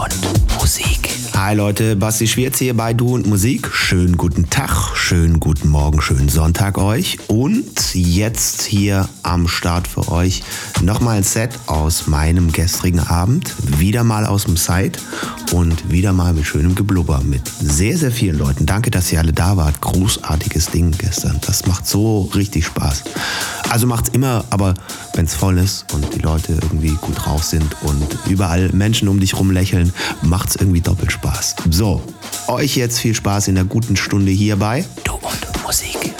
und Musik. Hi Leute, Basti Schwierz hier bei Du und Musik. Schönen guten Tag, schönen guten Morgen, schönen Sonntag euch. Und jetzt hier am Start für euch nochmal ein Set aus meinem gestrigen Abend. Wieder mal aus dem Site und wieder mal mit schönem Geblubber mit sehr, sehr vielen Leuten. Danke, dass ihr alle da wart. Großartiges Ding gestern. Das macht so richtig Spaß. Also macht's immer, aber wenn's voll ist und die Leute irgendwie gut drauf sind und überall Menschen um dich rum lächeln, macht's irgendwie doppelt Spaß. So, euch jetzt viel Spaß in der guten Stunde hierbei. Du und Musik.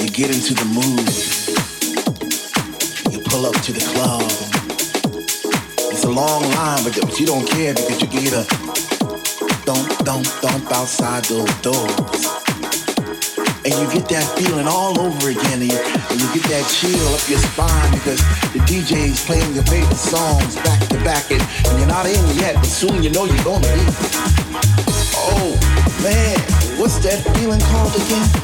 you get into the mood. You pull up to the club. It's a long line, but you don't care because you get a don't, don't, don't outside those doors. And you get that feeling all over again, and you, and you get that chill up your spine because the DJ's playing your favorite songs back to back, and, and you're not in yet, but soon you know you're gonna be. Oh man, what's that feeling called again?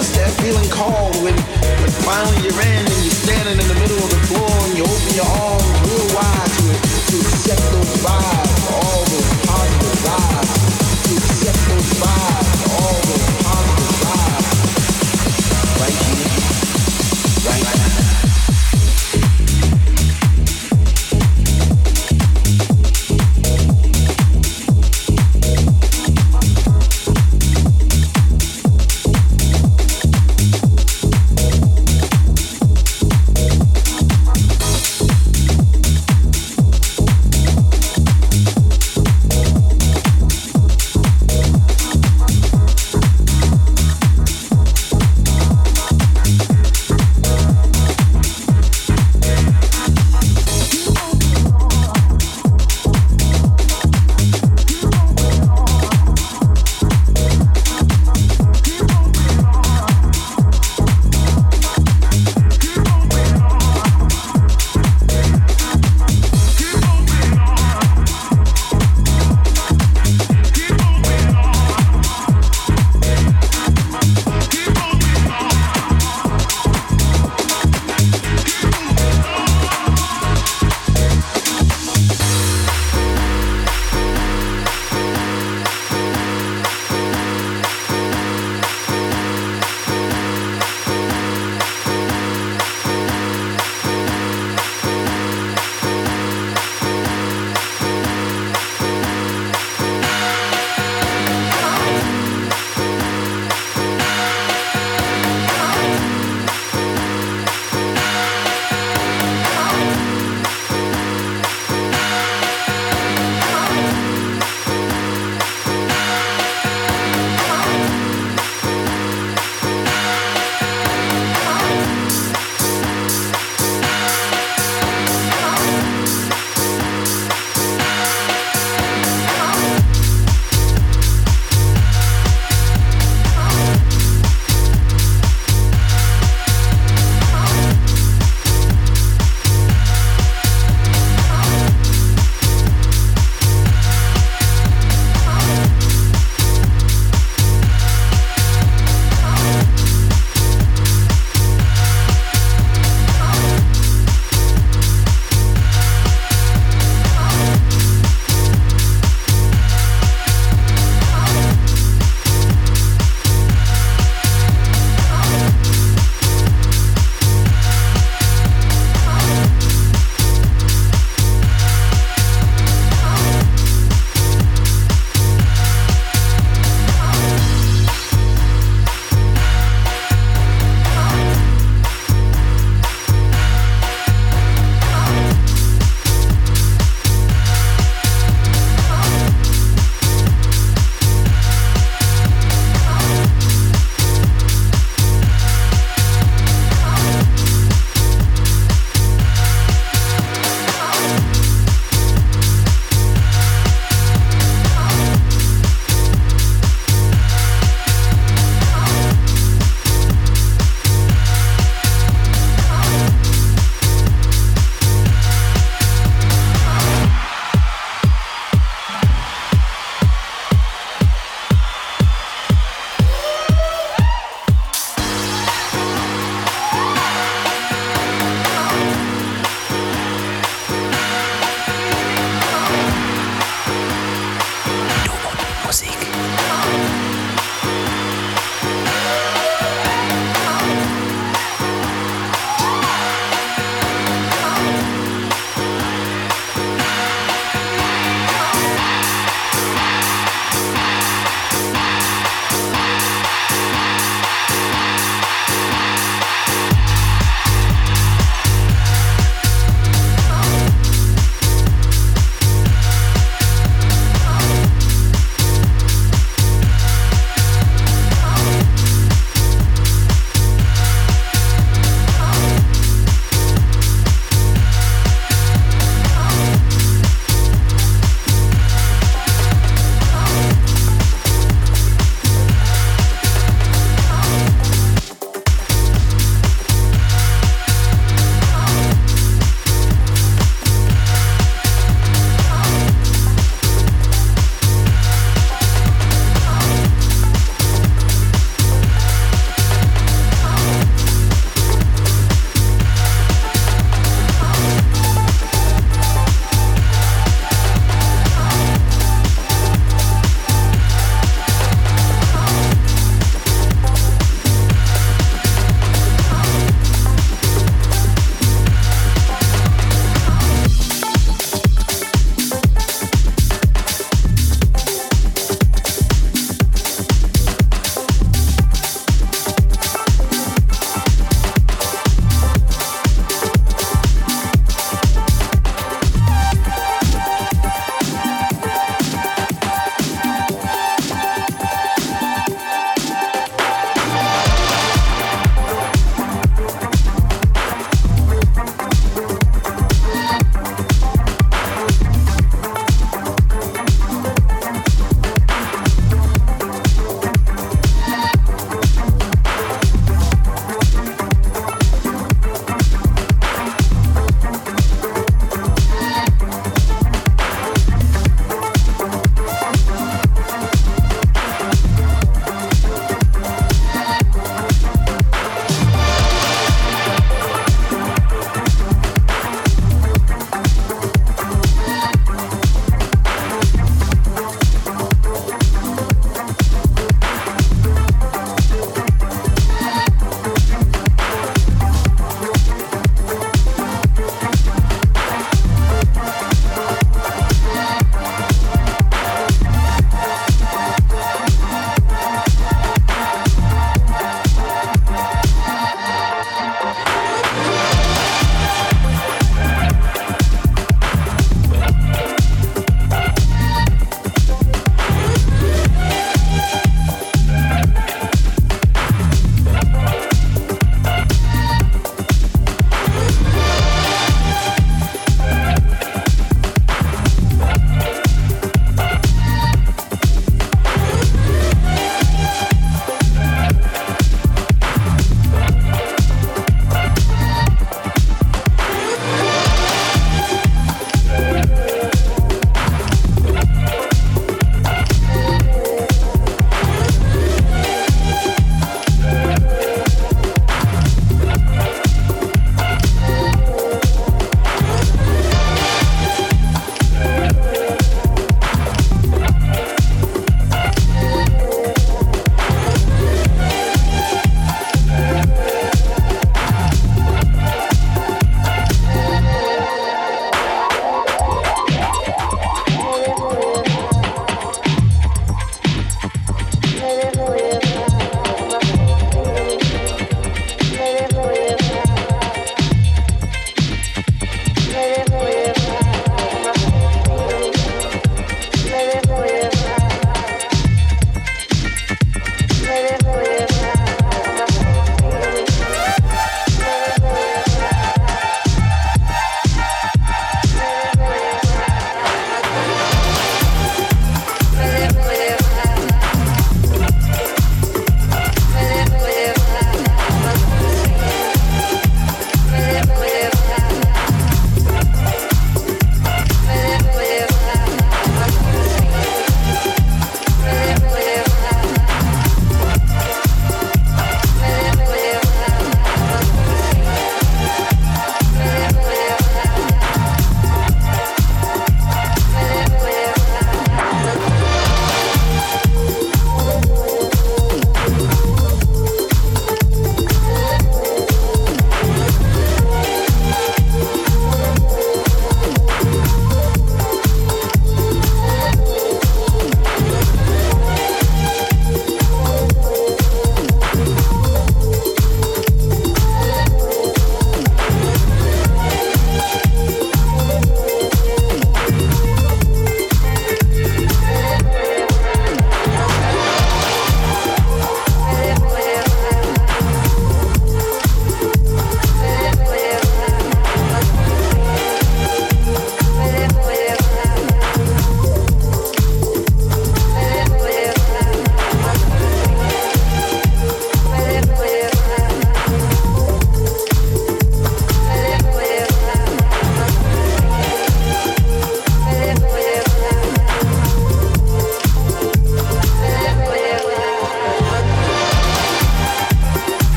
What's that feeling called when, when finally you're in and you're standing in the middle of the floor and you open your arms real wide to, to accept those vibes, all those positive vibes, to accept those vibes,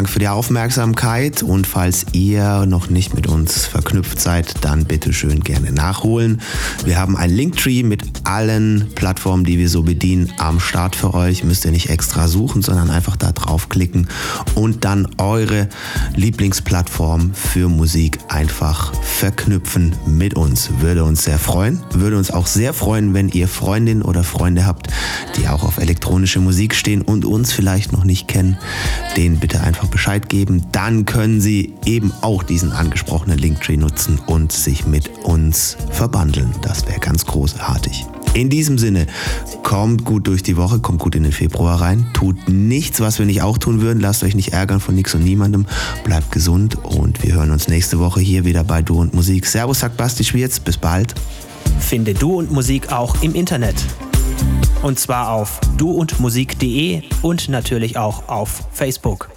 Dank für die Aufmerksamkeit und falls ihr noch nicht mit uns verknüpft seid, dann bitte schön gerne nachholen. Wir haben ein Linktree mit allen Plattformen, die wir so bedienen, am Start für euch. Müsst ihr nicht extra suchen, sondern einfach da draufklicken und dann eure Lieblingsplattform für Musik einfach verknüpfen mit uns. Würde uns sehr freuen. Würde uns auch sehr freuen, wenn ihr Freundinnen oder Freunde habt, die auch auf elektronische Musik stehen und uns vielleicht noch nicht kennen. Den bitte einfach Bescheid geben. Dann können Sie eben auch diesen angesprochenen Linktree nutzen und sich mit uns verbandeln. Das wäre ganz großartig. In diesem Sinne, kommt gut durch die Woche, kommt gut in den Februar rein, tut nichts, was wir nicht auch tun würden, lasst euch nicht ärgern von nichts und niemandem, bleibt gesund und wir hören uns nächste Woche hier wieder bei Du und Musik. Servus, sagt Basti Schwierz, bis bald. Finde Du und Musik auch im Internet. Und zwar auf duundmusik.de und natürlich auch auf Facebook.